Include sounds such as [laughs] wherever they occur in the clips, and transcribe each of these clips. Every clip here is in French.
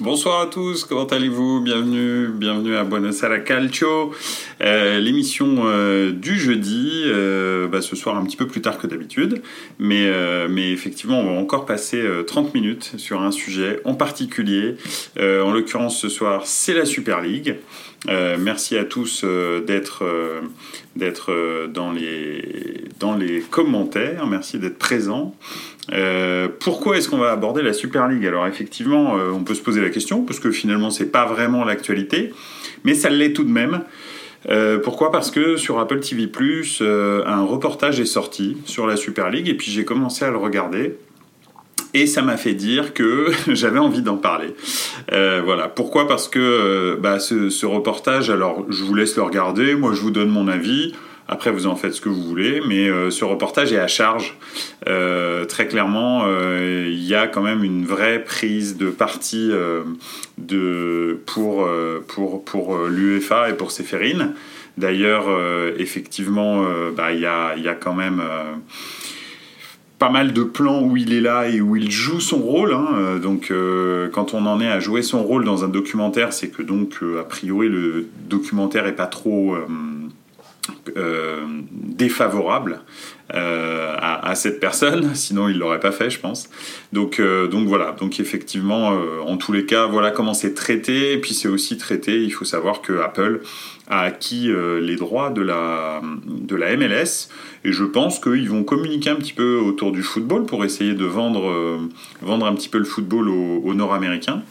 Bonsoir à tous, comment allez-vous? Bienvenue, bienvenue à Buenos Aires Calcio, euh, l'émission euh, du jeudi, euh, bah, ce soir un petit peu plus tard que d'habitude, mais, mais effectivement on va encore passer 30 minutes sur un sujet en particulier, en l'occurrence ce soir c'est la Super League. Merci à tous d'être d'être dans les dans les commentaires, merci d'être présents. Euh, pourquoi est-ce qu'on va aborder la Super League? Alors effectivement, euh, on peut se poser la question, parce que finalement, c'est pas vraiment l'actualité, mais ça l'est tout de même. Euh, pourquoi? Parce que sur Apple TV+, un reportage est sorti sur la Super League, et puis j'ai commencé à le regarder. Et ça m'a fait dire que [laughs] j'avais envie d'en parler. voilà. Pourquoi? Parce que bah, ce, reportage, alors je vous laisse le regarder, moi je vous donne mon avis. Après, vous en faites ce que vous voulez, mais euh, ce reportage est à charge. Euh, très clairement, euh, il y a quand même une vraie prise de parti de, pour, pour, pour l'UEFA et pour Séphérine. D'ailleurs, effectivement, bah, il y, a, y, a, quand même pas mal de plans où il est là et où il joue son rôle. Hein. Donc, quand on en est à jouer son rôle dans un documentaire, c'est que donc, a priori, le documentaire est pas trop euh, défavorable euh, à, cette personne, [laughs] sinon il l'aurait pas fait, je pense. Donc, euh, donc voilà. Donc effectivement, en tous les cas, voilà comment c'est traité. Et puis c'est aussi traité. Il faut savoir que Apple a acquis les droits de la de la MLS et je pense qu'ils vont communiquer un petit peu autour du football pour essayer de vendre vendre un petit peu le football aux Nord-Américains.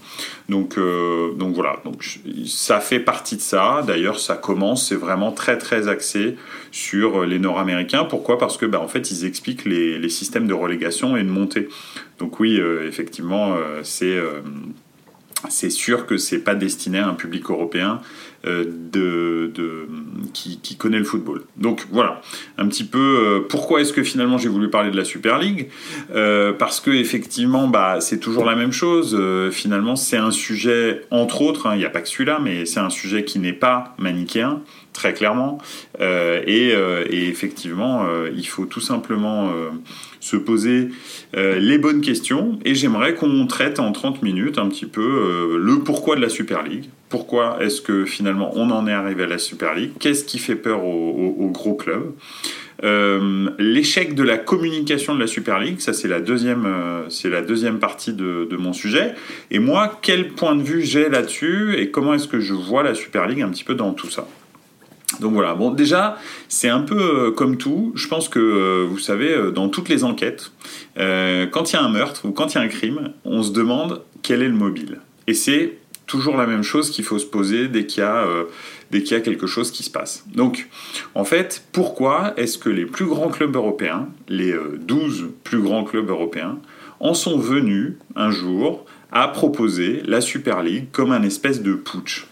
Donc, euh, donc voilà, donc, ça fait partie de ça. D'ailleurs, ça commence, c'est vraiment très très axé sur les Nord-Américains. Pourquoi? Parce que, bah, en fait, ils expliquent les, les, systèmes de relégation et de montée. Donc oui, euh, effectivement, euh, c'est c'est sûr que c'est pas destiné à un public européen euh, de, de, qui, connaît le football. Donc voilà, un petit peu euh, pourquoi est-ce que finalement j'ai voulu parler de la Super League? Euh, Parce que effectivement, bah, c'est toujours la même chose. finalement, c'est un sujet, entre autres, hein, il n'y a pas que celui-là, mais c'est un sujet qui n'est pas manichéen, très clairement. Et, effectivement, il faut tout simplement se poser euh, les bonnes questions et j'aimerais qu'on traite en 30 minutes un petit peu euh, le pourquoi de la Super League. Pourquoi est-ce que finalement on en est arrivé à la Super League? Qu'est-ce qui fait peur aux, gros clubs euh, L'échec de la communication de la Super League, ça c'est la deuxième, c'est la deuxième partie de, mon sujet. Et moi, quel point de vue j'ai là-dessus et comment est-ce que je vois la Super League un petit peu dans tout ça? Donc voilà, bon déjà, c'est un peu euh, comme tout. Je pense que, euh, vous savez, euh, dans toutes les enquêtes, quand il y a un meurtre ou quand il y a un crime, on se demande quel est le mobile. Et c'est toujours la même chose qu'il faut se poser dès qu'il y, qu'il y a quelque chose qui se passe. Donc, en fait, pourquoi est-ce que les plus grands clubs européens, les 12 plus grands clubs européens, en sont venus un jour à proposer la Super League comme un espèce de putsch?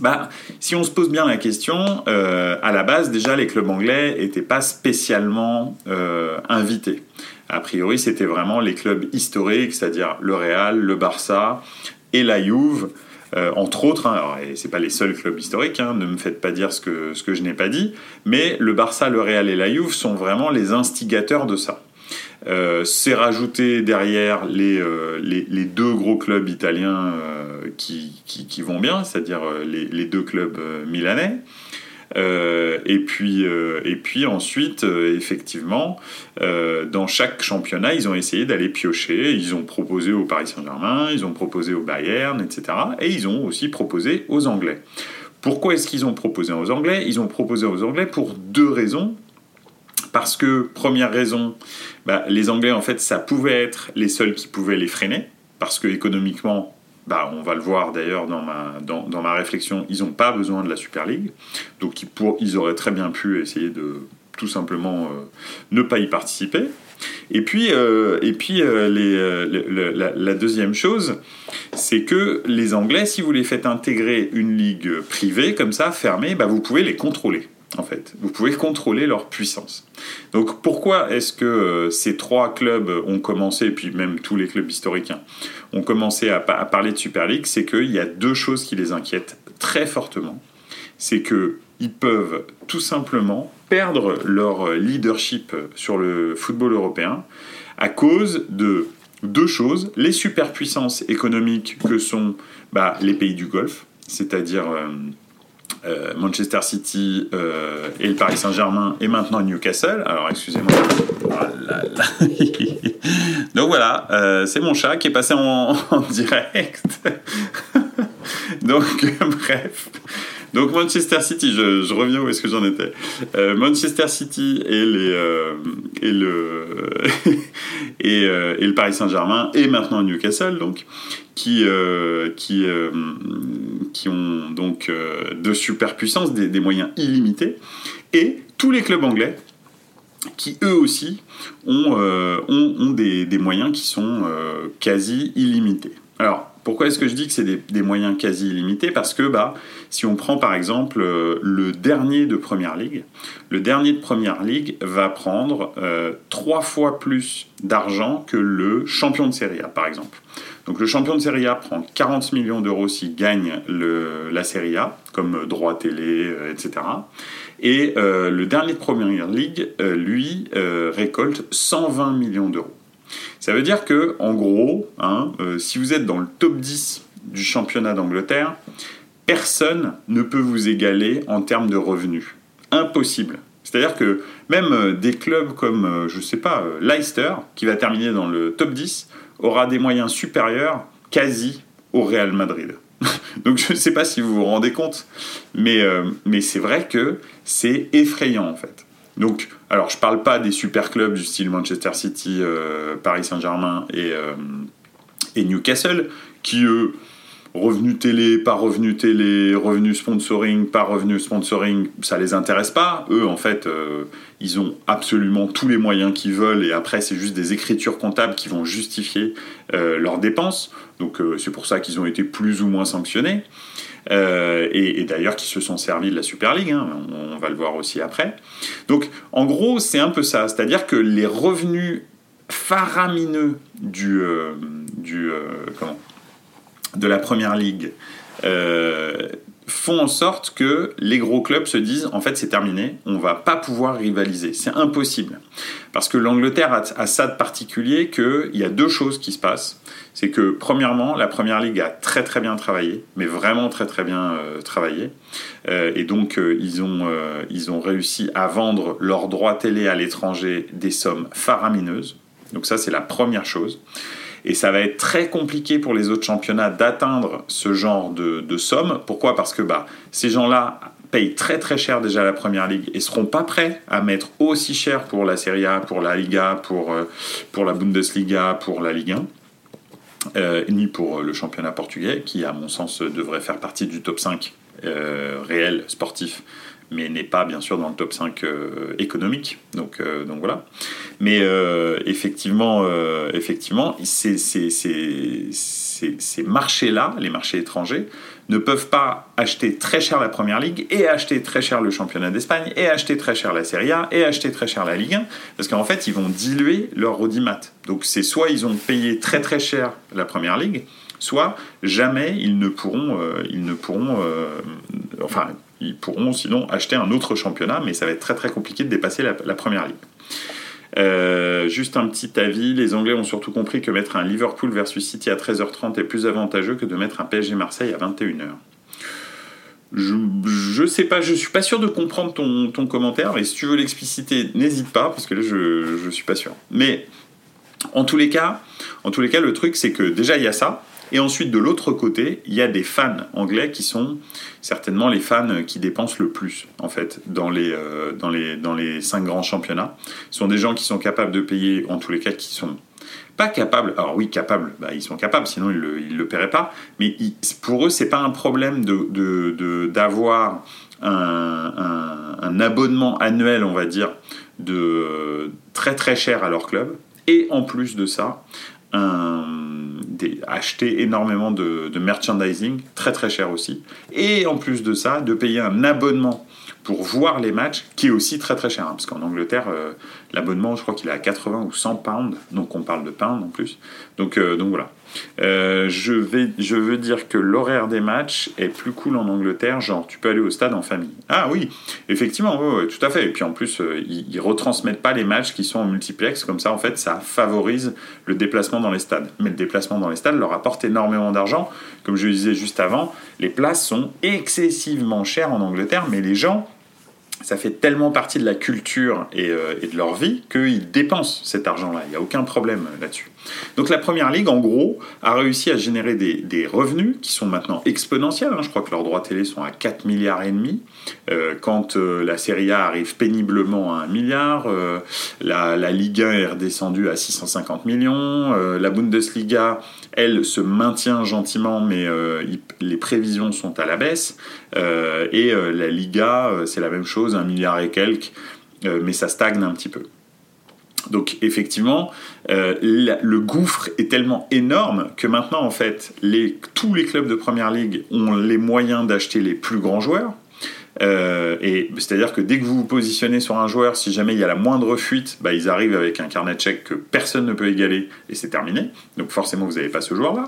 Bah, si on se pose bien la question, euh, à la base, déjà, les clubs anglais n'étaient pas spécialement euh, invités. A priori, c'était vraiment les clubs historiques, c'est-à-dire le Real, le Barça et la Juve, euh, entre autres. Hein, alors, c'est pas les seuls clubs historiques, hein, ne me faites pas dire ce que, ce que je n'ai pas dit, mais le Barça, le Real et la Juve sont vraiment les instigateurs de ça. Euh, c'est rajouté derrière les, euh, les, les, deux gros clubs italiens qui, qui, qui, vont bien, c'est-à-dire les, les, deux clubs milanais. Et, puis, et puis ensuite, effectivement, dans chaque championnat, ils ont essayé d'aller piocher. Ils ont proposé au Paris Saint-Germain, ils ont proposé au Bayern, etc. Et ils ont aussi proposé aux Anglais. Pourquoi est-ce qu'ils ont proposé aux Anglais? Ils ont proposé aux Anglais pour deux raisons parce que, première raison, bah, les Anglais, en fait, ça pouvait être les seuls qui pouvaient les freiner, parce que économiquement, bah, on va le voir d'ailleurs dans ma, dans, ma réflexion, ils n'ont pas besoin de la Super League, donc ils, pour, ils auraient très bien pu essayer de tout simplement euh, ne pas y participer. Et puis, euh, et puis euh, la, la, deuxième chose, c'est que les Anglais, si vous les faites intégrer une ligue privée comme ça, fermée, bah, vous pouvez les contrôler en fait. Vous pouvez contrôler leur puissance. Donc pourquoi est-ce que euh, ces trois clubs ont commencé, et puis même tous les clubs historiques, hein, ont commencé à, parler de Super League C'est qu'il y a deux choses qui les inquiètent très fortement. C'est qu'ils peuvent tout simplement perdre leur leadership sur le football européen à cause de deux choses les superpuissances économiques que sont bah, les pays du Golfe, c'est-à-dire euh, Manchester City euh, et le Paris Saint-Germain et maintenant Newcastle. Alors excusez-moi. Oh [laughs] Donc voilà, euh, c'est mon chat qui est passé en, [laughs] direct. [laughs] Donc bref. Donc Manchester City, je, reviens où est-ce que j'en étais. Manchester City et, les, et, le, [laughs] et, et, le Paris Saint-Germain et maintenant Newcastle, donc, qui, euh, qui, euh, qui ont donc euh, de superpuissance, des, des, moyens illimités, et tous les clubs anglais qui eux aussi ont, ont, ont des, des, moyens qui sont quasi illimités. Alors, pourquoi est-ce que je dis que c'est des, moyens quasi illimités? Parce que bah, si on prend par exemple le dernier de Première Ligue, le dernier de Première Ligue va prendre trois fois plus d'argent que le champion de Serie A, par exemple. Donc le champion de Serie A prend 40 millions d'euros s'il gagne la Serie A, comme droit télé, euh, etc. Et euh, le dernier de Première euh, lui, récolte 120 millions d'euros. Ça veut dire que, en gros, hein, si vous êtes dans le top 10 du championnat d'Angleterre, personne ne peut vous égaler en termes de revenus. Impossible. C'est-à-dire que même des clubs comme, je ne sais pas, Leicester, qui va terminer dans le top 10, aura des moyens supérieurs quasi au Real Madrid. [laughs] Donc je ne sais pas si vous vous rendez compte, mais, euh, mais c'est vrai que c'est effrayant en fait. Donc, alors je parle pas des super clubs du style Manchester City, euh, Paris Saint-Germain et, euh, et Newcastle, qui eux Revenu télé, pas revenu télé, revenu sponsoring, pas revenu sponsoring, ça les intéresse pas. Eux, en fait, euh, ils ont absolument tous les moyens qu'ils veulent et après, c'est juste des écritures comptables qui vont justifier leurs dépenses. Donc, c'est pour ça qu'ils ont été plus ou moins sanctionnés. Et, d'ailleurs, qui se sont servis de la Super League, hein, on, va le voir aussi après. Donc, en gros, c'est un peu ça. C'est-à-dire que les revenus faramineux du. du comment? De la première ligue euh, font en sorte que les gros clubs se disent en fait c'est terminé, on va pas pouvoir rivaliser, c'est impossible. Parce que l'Angleterre a, ça de particulier qu'il y a deux choses qui se passent. C'est que premièrement, la première ligue a très très bien travaillé, mais vraiment très très bien euh, travaillé. Euh, et donc ils, ont, ils ont réussi à vendre leurs droits télé à l'étranger des sommes faramineuses. Donc ça c'est la première chose. Et ça va être très compliqué pour les autres championnats d'atteindre ce genre de, somme. Pourquoi? Parce que bah, ces gens-là payent très très cher déjà la première ligue et seront pas prêts à mettre aussi cher pour la Serie A, pour la Liga, pour, euh, la Bundesliga, pour la Ligue 1. Euh, ni pour le championnat portugais, qui à mon sens devrait faire partie du top 5 euh, réel sportif mais n'est pas bien sûr dans le top 5 euh, économique. Donc, euh, donc voilà. Mais euh, effectivement, effectivement ces, ces, ces, ces marchés-là, les marchés étrangers, ne peuvent pas acheter très cher la Première Ligue et acheter très cher le championnat d'Espagne et acheter très cher la Serie A et acheter très cher la Ligue 1 parce qu'en fait ils vont diluer leur audimat. Donc c'est soit ils ont payé très très cher la Première Ligue, soit jamais ils ne pourront, ils ne pourront enfin ils pourront sinon acheter un autre championnat, mais ça va être très très compliqué de dépasser la, première ligue. Euh, juste un petit avis, les Anglais ont surtout compris que mettre un Liverpool versus City à 13h30 est plus avantageux que de mettre un PSG Marseille à 21h. Je, je sais pas, je suis pas sûr de comprendre ton, ton commentaire, mais si tu veux l'expliciter, n'hésite pas, parce que là je, je suis pas sûr. Mais en tous les cas, en tous les cas, le truc c'est que déjà il y a ça, et ensuite, de l'autre côté, il y a des fans anglais qui sont certainement les fans qui dépensent le plus, en fait, dans les, euh, dans les, dans les cinq grands championnats. Ce sont des gens qui sont capables de payer, en tous les cas, qui sont pas capables. Alors oui, capables, bah, ils sont capables, sinon ils le, le paieraient pas. Mais pour eux, c'est pas un problème de, d'avoir un, abonnement annuel, on va dire, de très très cher à leur club. Et en plus de ça, un acheter énormément de, merchandising, très très cher aussi. Et en plus de ça, de payer un abonnement pour voir les matchs, qui est aussi très très cher. Hein, parce qu'en Angleterre, euh, l'abonnement, je crois qu'il est à 80 ou 100 pounds, donc on parle de pounds en plus. Donc, euh, donc voilà. Euh, je, veux dire que l'horaire des matchs est plus cool en Angleterre, genre tu peux aller au stade en famille. Ah oui, effectivement, tout à fait. Et puis en plus, euh, ils, ils, retransmettent pas les matchs qui sont en multiplex, comme ça en fait ça favorise le déplacement dans les stades. Mais le déplacement dans les stades leur apporte énormément d'argent. Comme je le disais juste avant, les places sont excessivement chères en Angleterre, mais les gens ça fait tellement partie de la culture et, euh, et de leur vie qu'ils dépensent cet argent-là. Il n'y a aucun problème là-dessus. Donc la Première Ligue, en gros, a réussi à générer des, revenus qui sont maintenant exponentiels. Je crois que leurs droits télé sont à 4 milliards et demi. Euh, quand euh, la Serie A arrive péniblement à 1 milliard, la, la, Ligue 1 est redescendue à 650 millions, la Bundesliga, elle, se maintient gentiment, mais les prévisions sont à la baisse, et la Liga, c'est la même chose, 1 milliard et quelques, mais ça stagne un petit peu. Donc effectivement, euh, le gouffre est tellement énorme que maintenant, en fait, tous les clubs de Première Ligue ont les moyens d'acheter les plus grands joueurs. Euh, et c'est-à-dire que dès que vous vous positionnez sur un joueur, si jamais il y a la moindre fuite, bah, ils arrivent avec un carnet de chèques que personne ne peut égaler et c'est terminé. Donc forcément, vous n'avez pas ce joueur-là.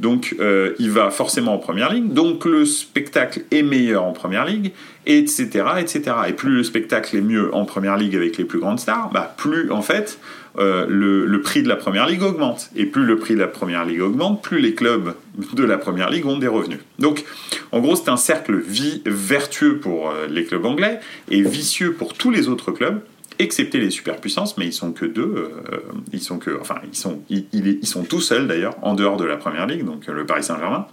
Donc euh, il va forcément en première ligue. Donc le spectacle est meilleur en première ligue, etc., etc. Et plus le spectacle est mieux en première ligue avec les plus grandes stars, bah, plus en fait euh, le, prix de la première ligue augmente. Et plus le prix de la première ligue augmente, plus les clubs de la première ligue ont des revenus. Donc, en gros, c'est un cercle vertueux pour euh, les clubs anglais et vicieux pour tous les autres clubs excepté les superpuissances, mais ils sont que deux. Euh, ils sont que, enfin, ils sont, ils, ils sont tout seuls d'ailleurs en dehors de la première ligue, donc le Paris Saint-Germain.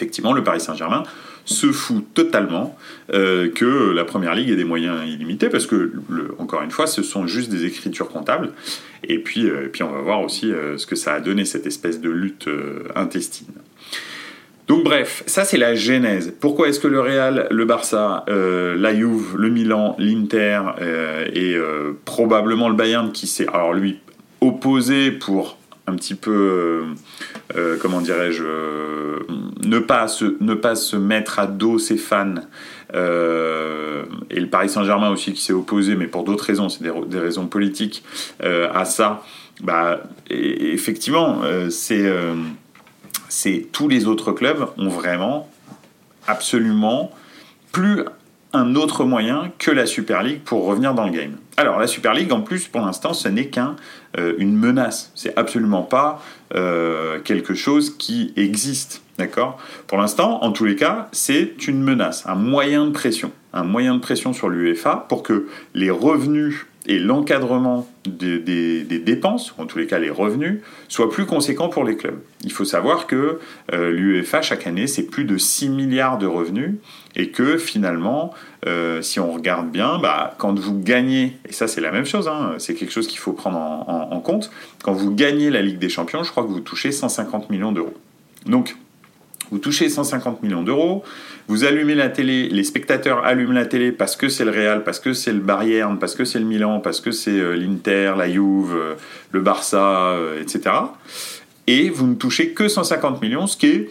Effectivement, le Paris Saint-Germain se fout totalement euh, que la première ligue ait des moyens illimités parce que, encore une fois, ce sont juste des écritures comptables. Et puis, euh, puis on va voir aussi euh, ce que ça a donné, cette espèce de lutte intestine. Donc bref, ça c'est la genèse. Pourquoi est-ce que le Real, le Barça, la Juve, le Milan, l'Inter et probablement le Bayern qui s'est, alors lui, opposé pour un petit peu, euh, euh, comment dirais-je, euh, ne, pas se, ne pas se mettre à dos ses fans. et le Paris Saint-Germain aussi qui s'est opposé, mais pour d'autres raisons, c'est des, raisons politiques, à ça. Bah, effectivement, c'est, c'est tous les autres clubs ont vraiment absolument plus un autre moyen que la Super League pour revenir dans le game. Alors la Super League, en plus, pour l'instant, ce n'est qu'une euh, menace. C'est absolument pas euh, quelque chose qui existe, d'accord? Pour l'instant, en tous les cas, c'est une menace, un moyen de pression, un moyen de pression sur l'UEFA pour que les revenus et l'encadrement des, dépenses, ou en tous les cas les revenus, soient plus conséquents pour les clubs. Il faut savoir que euh, l'UEFA, chaque année, c'est plus de 6 milliards de revenus, et que finalement, euh, si on regarde bien, bah, quand vous gagnez, et ça c'est la même chose, hein, c'est quelque chose qu'il faut prendre en, compte, quand vous gagnez la Ligue des Champions, je crois que vous touchez 150 millions d'euros. Donc, vous touchez 150 millions d'euros, vous allumez la télé, les spectateurs allument la télé parce que c'est le Real, parce que c'est le Bayern, parce que c'est le Milan, parce que c'est euh, l'Inter, la Juve, euh, le Barça, etc. Et vous ne touchez que 150 millions, ce qui est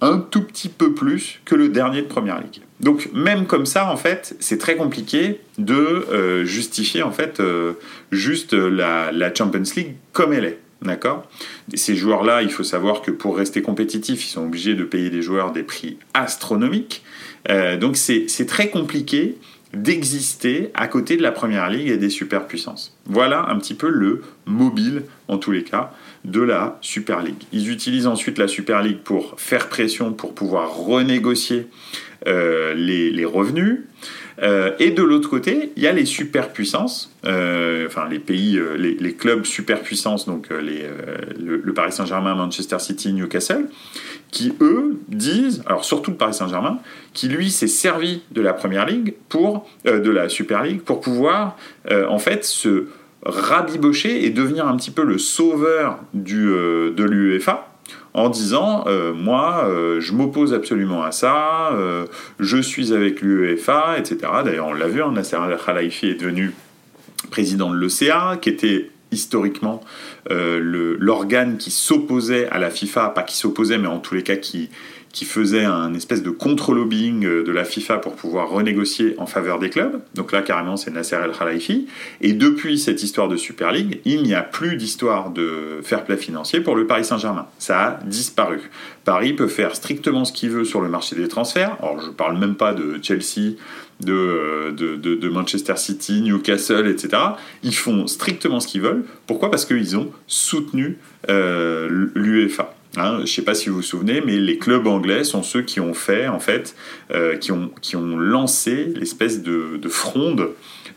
un tout petit peu plus que le dernier de Première Ligue. Donc même comme ça, en fait, c'est très compliqué de euh, justifier en fait euh, juste la, Champions League comme elle est. D'accord Ces joueurs-là, il faut savoir que pour rester compétitifs, ils sont obligés de payer des joueurs des prix astronomiques. Euh, donc c'est très compliqué d'exister à côté de la Première Ligue et des superpuissances. Voilà un petit peu le mobile, en tous les cas, de la Super League. Ils utilisent ensuite la Super League pour faire pression, pour pouvoir renégocier euh, les, revenus. Euh, et de l'autre côté, il y a les superpuissances, euh, enfin les pays, les, clubs superpuissances, donc les, le, Paris Saint-Germain, Manchester City, Newcastle, qui eux disent, alors surtout le Paris Saint-Germain, qui lui s'est servi de la Première Ligue pour, de la Super League pour pouvoir en fait se rabibocher et devenir un petit peu le sauveur du, euh, de l'UEFA en disant euh, moi euh, je m'oppose absolument à ça, je suis avec l'UEFA, etc. D'ailleurs on l'a vu, hein, Nasser Al-Khalifi est devenu président de l'ECA, qui était historiquement l'organe qui s'opposait à la FIFA, pas qui s'opposait, mais en tous les cas qui, qui faisait un espèce de contre-lobbying euh, de la FIFA pour pouvoir renégocier en faveur des clubs. Donc là, carrément, c'est Nasser El Khalifi. Et depuis cette histoire de Super League, il n'y a plus d'histoire de fair play financier pour le Paris Saint-Germain. Ça a disparu. Paris peut faire strictement ce qu'il veut sur le marché des transferts. Alors, je ne parle même pas de Chelsea, de, de, de, Manchester City, Newcastle, etc. Ils font strictement ce qu'ils veulent. Pourquoi? Parce qu'ils ont soutenu euh, l'UEFA. Hein, je ne sais pas si vous vous souvenez, mais les clubs anglais sont ceux qui ont fait, en fait, euh, qui, ont, qui ont lancé l'espèce de, de, fronde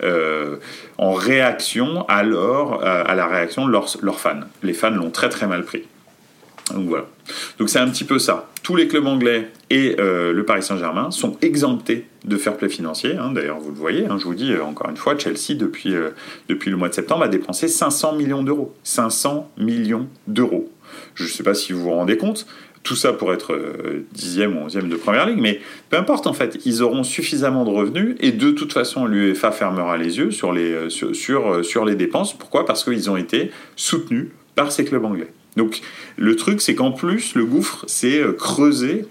euh, en réaction alors à la réaction de leurs fans. Les fans l'ont très très mal pris. Donc voilà. Donc c'est un petit peu ça. Tous les clubs anglais et euh, le Paris Saint-Germain sont exemptés de fair play financier. Hein. D'ailleurs, vous le voyez, hein, je vous dis encore une fois, Chelsea, depuis, depuis le mois de septembre, a dépensé 500 millions d'euros. 500 millions d'euros je ne sais pas si vous vous rendez compte. Tout ça pour être euh, dixième ou onzième de première ligue, mais peu importe en fait, ils auront suffisamment de revenus et de toute façon l'UEFA fermera les yeux sur les, euh, euh, sur, les dépenses. Pourquoi? Parce qu'ils ont été soutenus par ces clubs anglais. Donc le truc, c'est qu'en plus, le gouffre s'est creusé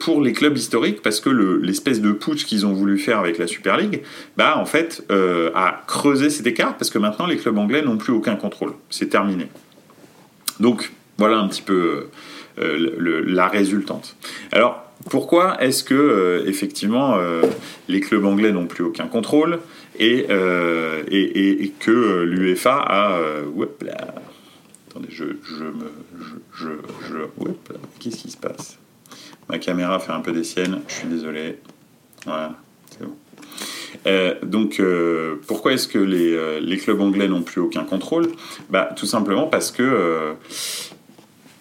pour les clubs historiques parce que l'espèce de putsch qu'ils ont voulu faire avec la Super League, bah en fait, a creusé cet écart parce que maintenant les clubs anglais n'ont plus aucun contrôle. C'est terminé. Donc voilà un petit peu euh, la résultante. Alors, pourquoi est-ce que, euh, effectivement, euh, les clubs anglais n'ont plus aucun contrôle et, et, que l'UEFA a. Attendez, je, me. Je, je, Qu'est-ce qui se passe? Ma caméra fait un peu des siennes, je suis désolé. Voilà, c'est bon. donc, pourquoi est-ce que les, les, clubs anglais n'ont plus aucun contrôle? Bah, Tout simplement parce que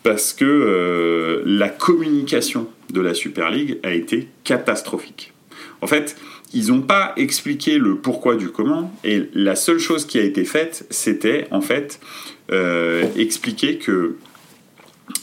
parce que euh, la communication de la Super League a été catastrophique. En fait, ils n'ont pas expliqué le pourquoi du comment, et la seule chose qui a été faite, c'était en fait euh, expliquer que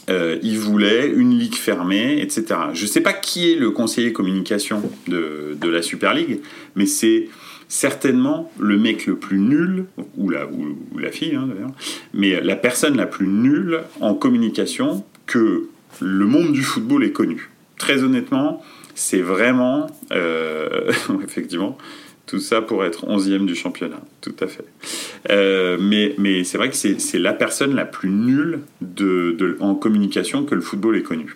euh, ils voulaient une ligue fermée, etc. Je ne sais pas qui est le conseiller communication de, la Super League, mais c'est certainement le mec le plus nul, ou la, ou, la fille hein, d'ailleurs, mais la personne la plus nulle en communication que le monde du football ait connu. Très honnêtement, c'est vraiment, euh, [laughs] effectivement, tout ça pour être 11e du championnat, tout à fait. Euh, mais mais c'est vrai que c'est la personne la plus nulle de, en communication que le football ait connu.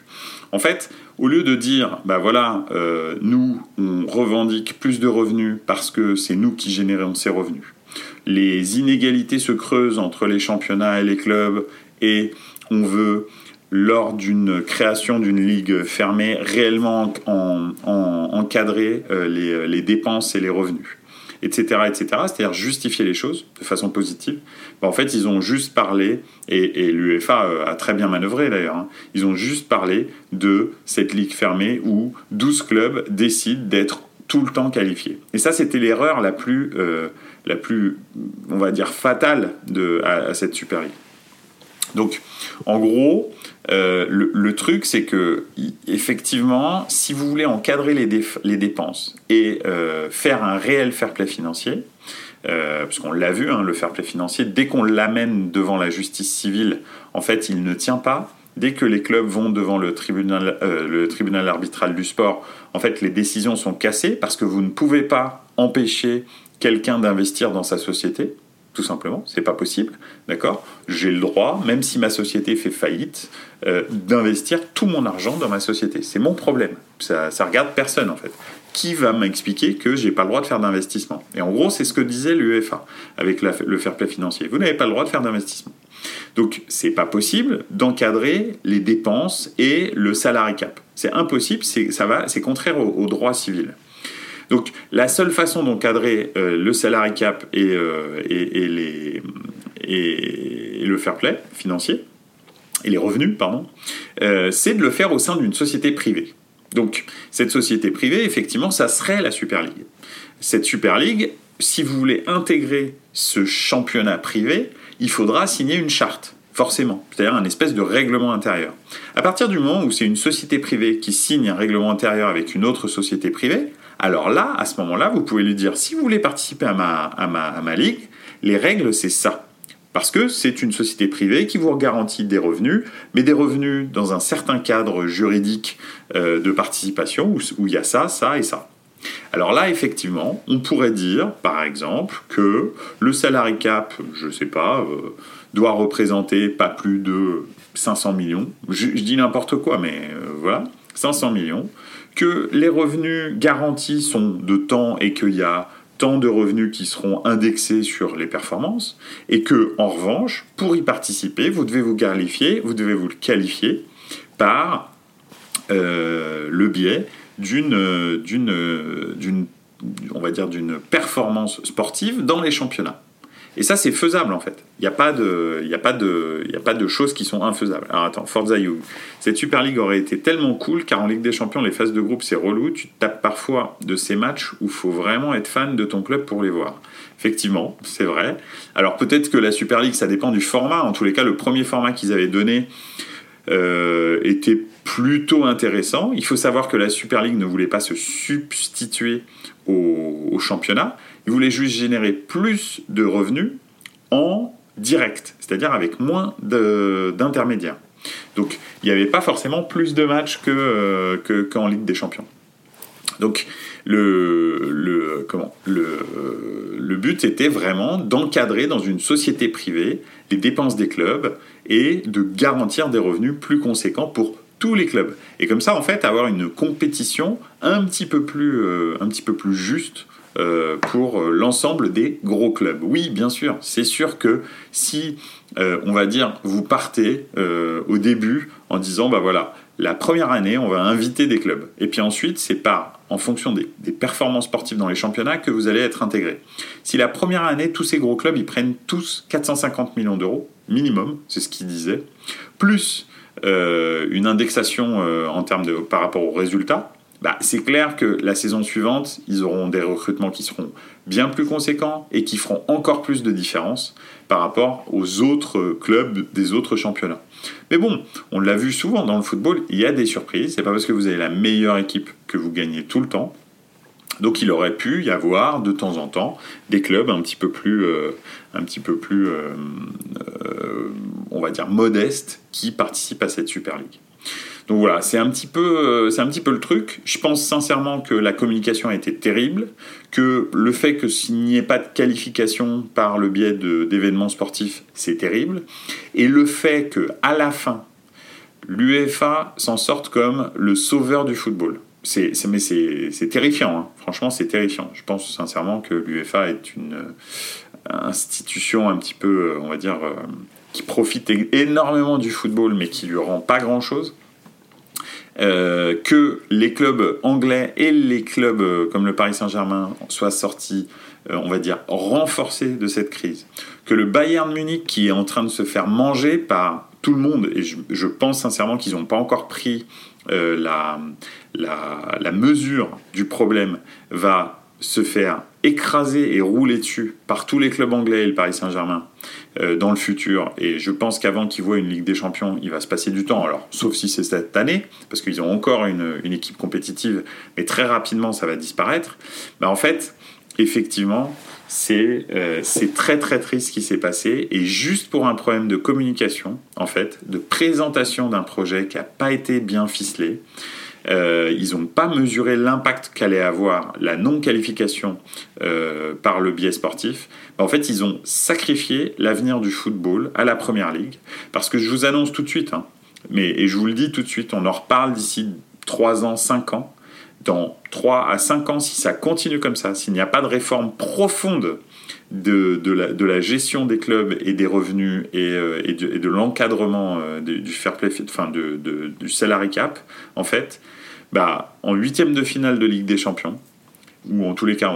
En fait, au lieu de dire, bah voilà, euh, nous, on revendique plus de revenus parce que c'est nous qui générons ces revenus. Les inégalités se creusent entre les championnats et les clubs et on veut, lors d'une création d'une ligue fermée, réellement encadrer euh, les dépenses et les revenus etc., etc. C'est-à-dire justifier les choses de façon positive. en fait, ils ont juste parlé, et, l'UEFA euh, a très bien manœuvré d'ailleurs, hein. ils ont juste parlé de cette ligue fermée où 12 clubs décident d'être tout le temps qualifiés. Et ça, c'était l'erreur la plus, euh, la plus, on va dire, fatale de, à cette Super League. Donc, en gros, euh, le, truc, c'est que, effectivement, si vous voulez encadrer les, dépenses et euh, faire un réel fair play financier, euh, parce qu'on l'a vu, hein, le fair play financier, dès qu'on l'amène devant la justice civile, en fait, il ne tient pas. Dès que les clubs vont devant le tribunal arbitral du sport, en fait, les décisions sont cassées parce que vous ne pouvez pas empêcher quelqu'un d'investir dans sa société tout simplement, c'est pas possible, d'accord? J'ai le droit, même si ma société fait faillite, euh, d'investir tout mon argent dans ma société. C'est mon problème. Ça, ça regarde personne en fait. Qui va m'expliquer que j'ai pas le droit de faire d'investissement? Et en gros, c'est ce que disait l'UEFA avec le fair play financier. Vous n'avez pas le droit de faire d'investissement. Donc, c'est pas possible d'encadrer les dépenses et le salary cap. C'est impossible. C'est ça va. C'est contraire au, au droit civil. Donc la seule façon d'encadrer euh, le salary cap et, euh, les, et, le fair play financier, et les revenus, pardon, euh, c'est de le faire au sein d'une société privée. Donc cette société privée, effectivement, ça serait la Super League. Cette Super League, si vous voulez intégrer ce championnat privé, il faudra signer une charte forcément, c'est-à-dire un espèce de règlement intérieur. À partir du moment où c'est une société privée qui signe un règlement intérieur avec une autre société privée, alors là, à ce moment-là, vous pouvez lui dire, si vous voulez participer à ma, ligue, les règles, c'est ça. Parce que c'est une société privée qui vous garantit des revenus, mais des revenus dans un certain cadre juridique euh, de participation où, il y a ça, ça et ça. Alors là, effectivement, on pourrait dire, par exemple, que le salary cap, je ne sais pas, euh, doit représenter pas plus de 500 millions. Je, dis n'importe quoi, mais euh, voilà, 500 millions. Que les revenus garantis sont de temps et qu'il y a tant de revenus qui seront indexés sur les performances, et que, en revanche, pour y participer, vous devez vous qualifier, vous devez vous qualifier par euh, le biais va dire, d'une performance sportive dans les championnats. Et ça, c'est faisable en fait. Il n'y a, pas de, a, a pas de choses qui sont infaisables. Alors attends, Forza You. Cette Super League aurait été tellement cool car en Ligue des Champions, les phases de groupe, c'est relou. Tu tapes parfois de ces matchs où faut vraiment être fan de ton club pour les voir. Effectivement, c'est vrai. Alors peut-être que la Super League, ça dépend du format. En tous les cas, le premier format qu'ils avaient donné euh, était plutôt intéressant. Il faut savoir que la Super League ne voulait pas se substituer au championnat. Il voulait juste générer plus de revenus en direct, c'est-à-dire avec moins d'intermédiaires. Donc il n'y avait pas forcément plus de matchs qu'en euh, que, Ligue des Champions. Donc le, le, comment, le, le but était vraiment d'encadrer dans une société privée les dépenses des clubs et de garantir des revenus plus conséquents pour tous les clubs. Et comme ça, en fait, avoir une compétition un petit peu plus, euh, un petit peu plus juste euh, pour euh, l'ensemble des gros clubs. Oui, bien sûr, c'est sûr que si, euh, on va dire, vous partez au début en disant, bah voilà, la première année, on va inviter des clubs. Et puis ensuite, c'est pas en fonction des, performances sportives dans les championnats que vous allez être intégré. Si la première année, tous ces gros clubs, ils prennent tous 450 millions d'euros, minimum, c'est ce qu'ils disaient, plus une indexation en termes de, par rapport aux résultats, bah, c'est clair que la saison suivante, ils auront des recrutements qui seront bien plus conséquents et qui feront encore plus de différence par rapport aux autres clubs des autres championnats. Mais bon, on l'a vu souvent dans le football, il y a des surprises. C'est pas parce que vous avez la meilleure équipe que vous gagnez tout le temps. Donc il aurait pu y avoir de temps en temps des clubs un petit peu plus, euh, un petit peu plus, euh, euh, on va dire modestes qui participent à cette Super League. Donc voilà, c'est un petit peu, euh, c'est un petit peu le truc. Je pense sincèrement que la communication a été terrible, que le fait que s'il n'y ait pas de qualification par le biais d'événements sportifs, c'est terrible, et le fait que à la fin, l'UEFA s'en sorte comme le sauveur du football. C'est, mais c'est, terrifiant, hein. franchement c'est terrifiant. Je pense sincèrement que l'UEFA est une euh, institution un petit peu, euh, on va dire, qui profite énormément du football mais qui lui rend pas grand-chose. Euh, que les clubs anglais et les clubs euh, comme le Paris Saint-Germain soient sortis, euh, on va dire, renforcés de cette crise. Que le Bayern Munich, qui est en train de se faire manger par tout le monde, et je, pense sincèrement qu'ils n'ont pas encore pris la, la, la mesure du problème, va se faire écraser et rouler dessus par tous les clubs anglais et le Paris Saint-Germain euh, dans le futur. Et je pense qu'avant qu'ils voient une Ligue des Champions, il va se passer du temps. Alors, sauf si c'est cette année, parce qu'ils ont encore une, équipe compétitive, mais très rapidement ça va disparaître. Bah, en fait, effectivement, euh, c'est très très triste ce qui s'est passé. Et juste pour un problème de communication, en fait, de présentation d'un projet qui n'a pas été bien ficelé, euh, ils n'ont pas mesuré l'impact qu'allait avoir la non-qualification euh, par le biais sportif. En fait, ils ont sacrifié l'avenir du football à la Première Ligue. Parce que je vous annonce tout de suite, hein, mais, et je vous le dis tout de suite, on en reparle d'ici 3 ans, 5 ans. Dans 3 à 5 ans, si ça continue comme ça, s'il n'y a pas de réforme profonde de, de, la, de, la, gestion des clubs et des revenus et, euh, et de, de l'encadrement du fair play, enfin du salary cap, en fait, bah, en huitième de finale de Ligue des Champions, ou en tous les cas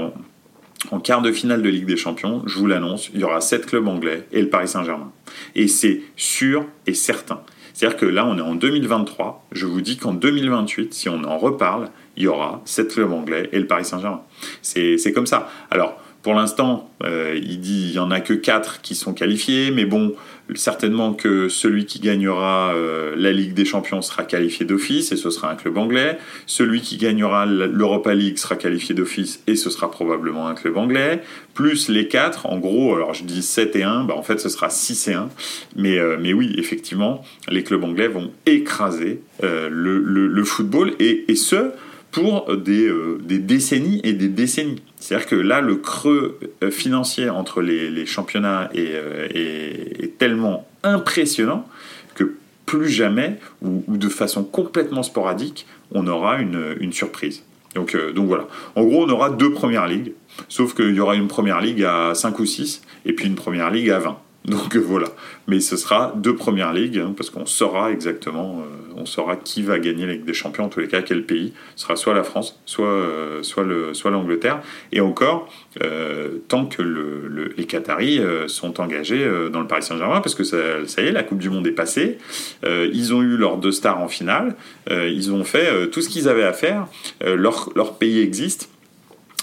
en, quart de finale de Ligue des Champions, je vous l'annonce, il y aura sept clubs anglais et le Paris Saint-Germain. Et c'est sûr et certain. C'est-à-dire que là, on est en 2023. Je vous dis qu'en 2028, si on en reparle, il y aura sept clubs anglais et le Paris Saint-Germain. C'est comme ça. Alors, pour l'instant, il dit il y en a que 4 qui sont qualifiés, mais bon, certainement que celui qui gagnera euh, la Ligue des Champions sera qualifié d'office et ce sera un club anglais. Celui qui gagnera l'Europa League sera qualifié d'office et ce sera probablement un club anglais. Plus les quatre, en gros, alors je dis 7 et 1, bah en fait ce sera 6 et 1. Mais, euh, mais oui, effectivement, les clubs anglais vont écraser euh, le, le, football et, et ce, pour des, des décennies et des décennies. C'est-à-dire que là, le creux euh, financier entre les, championnats euh, est, tellement impressionnant que plus jamais, ou, de façon complètement sporadique, on aura une, surprise. Donc, euh, donc voilà. En gros, on aura deux premières ligues, sauf qu'il y aura une première ligue à 5 ou 6, et puis une première ligue à 20. Donc voilà. Mais ce sera deux premières ligues, hein, parce qu'on saura exactement, euh, on saura qui va gagner la Ligue des Champions, en tous les cas, quel pays. Ce sera soit la France, soit, euh, soit, le, soit l'Angleterre. Et encore, euh, tant que le, les Qataris sont engagés dans le Paris Saint-Germain, parce que ça, ça, y est, la Coupe du Monde est passée. ils ont eu leurs deux stars en finale. ils ont fait tout ce qu'ils avaient à faire. leur, leur pays existe.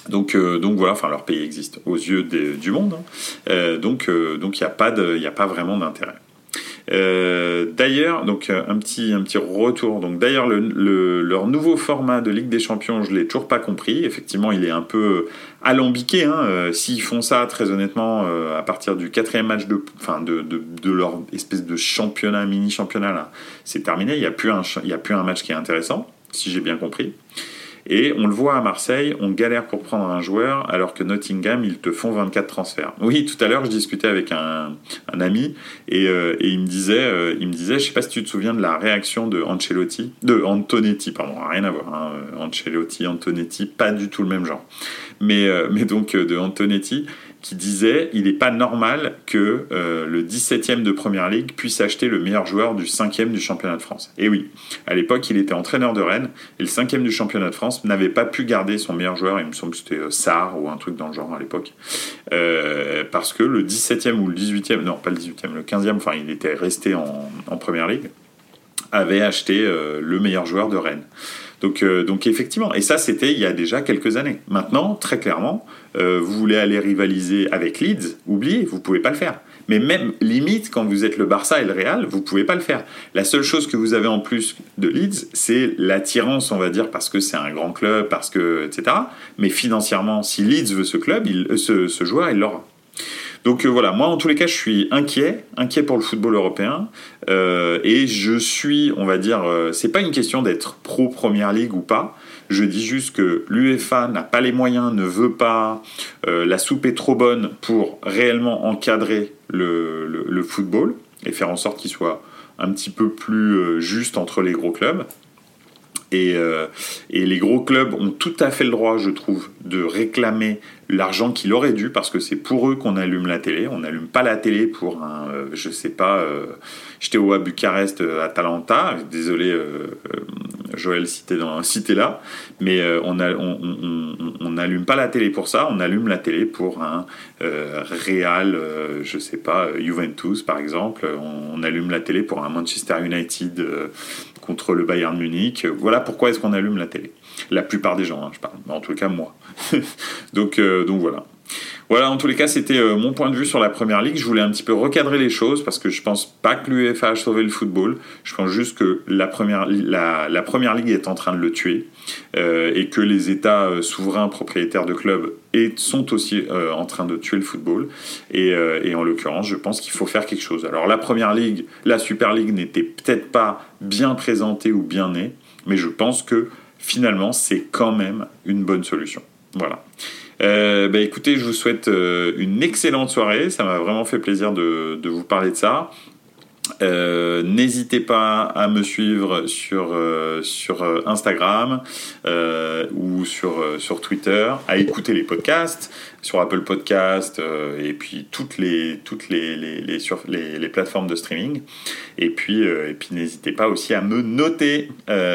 Donc, euh, donc voilà, enfin leur pays existe aux yeux du monde, hein. euh, donc euh, donc il n'y a pas a pas vraiment d'intérêt. d'ailleurs, donc un petit un petit retour. Donc d'ailleurs le, leur nouveau format de Ligue des Champions, je l'ai toujours pas compris. Effectivement, il est un peu alambiqué. Hein. S'ils font ça, très honnêtement, à partir du quatrième match de, de, de, leur espèce de championnat mini championnat c'est terminé. Il n'y a il a plus un match qui est intéressant, si j'ai bien compris. Et on le voit à Marseille, on galère pour prendre un joueur alors que Nottingham, ils te font 24 transferts. Oui, tout à l'heure, je discutais avec un, ami et, euh, et, il me disait, euh, il me disait, je sais pas si tu te souviens de la réaction de Ancelotti, de Antonetti, pardon, rien à voir. Hein, Ancelotti, Antonetti, pas du tout le même genre. Mais, euh, mais donc de Antonetti qui disait il n'est pas normal que euh, le 17e de Première Ligue puisse acheter le meilleur joueur du 5e du championnat de France. Et oui, à l'époque, il était entraîneur de Rennes et le 5e du championnat de France n'avait pas pu garder son meilleur joueur, il me semble que c'était euh, Sarr ou un truc dans le genre à l'époque, euh, parce que le 17e ou le 18e, non pas le 18e, le 15e, enfin il était resté en, Première Ligue, avait acheté le meilleur joueur de Rennes. Donc, donc effectivement, et ça c'était il y a déjà quelques années. Maintenant, très clairement, euh, vous voulez aller rivaliser avec Leeds, oubliez, vous pouvez pas le faire. Mais même limite, quand vous êtes le Barça et le Real, vous pouvez pas le faire. La seule chose que vous avez en plus de Leeds, c'est l'attirance, on va dire, parce que c'est un grand club, parce que etc. Mais financièrement, si Leeds veut ce club, il, euh, ce, joueur, il l'aura. Donc euh, voilà, moi en tous les cas, je suis inquiet, inquiet pour le football européen, et je suis, on va dire, c'est pas une question d'être pro Première Ligue ou pas. Je dis juste que l'UEFA n'a pas les moyens, ne veut pas, euh, la soupe est trop bonne pour réellement encadrer le, football et faire en sorte qu'il soit un petit peu plus euh, juste entre les gros clubs. Et, euh, et, les gros clubs ont tout à fait le droit, je trouve, de réclamer l'argent qu'il aurait dû, parce que c'est pour eux qu'on allume la télé. On n'allume pas la télé pour un, je sais pas, j'étais au à Bucarest, Atalanta, désolé Joël cité, dans, là, mais euh, on n'allume pas la télé pour ça, on allume la télé pour un euh, Real, euh, je sais pas, Juventus par exemple, on, allume la télé pour un Manchester United contre le Bayern Munich. Voilà pourquoi est-ce qu'on allume la télé. La plupart des gens, hein, je parle, en tout cas moi. [laughs] donc, donc voilà. Voilà, en tous les cas, c'était euh, mon point de vue sur la première ligue. Je voulais un petit peu recadrer les choses parce que je pense pas que l'UEFA a sauvé le football. Je pense juste que la première, la, première ligue est en train de le tuer euh, et que les États euh, souverains propriétaires de clubs sont aussi en train de tuer le football. Et, et en l'occurrence, je pense qu'il faut faire quelque chose. Alors, la première ligue, la Super League n'était peut-être pas bien présentée ou bien née, mais je pense que finalement, c'est quand même une bonne solution. Voilà. Euh, bah, écoutez, je vous souhaite euh, une excellente soirée. Ça m'a vraiment fait plaisir de, vous parler de ça. Euh, n'hésitez pas à me suivre sur, Instagram ou sur Twitter, à écouter les podcasts sur Apple Podcast et puis toutes les, toutes les, les, les, sur les, les plateformes de streaming. Et puis, et puis n'hésitez pas aussi à me noter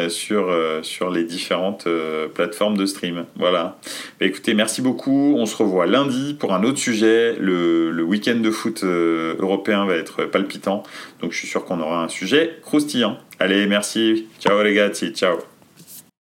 sur, sur les différentes plateformes de stream. Voilà. Bah, écoutez, merci beaucoup. On se revoit lundi pour un autre sujet. Le, le week-end de foot européen va être palpitant. Donc je suis sûr qu'on aura un sujet croustillant. Allez, merci. Ciao les gars, ciao.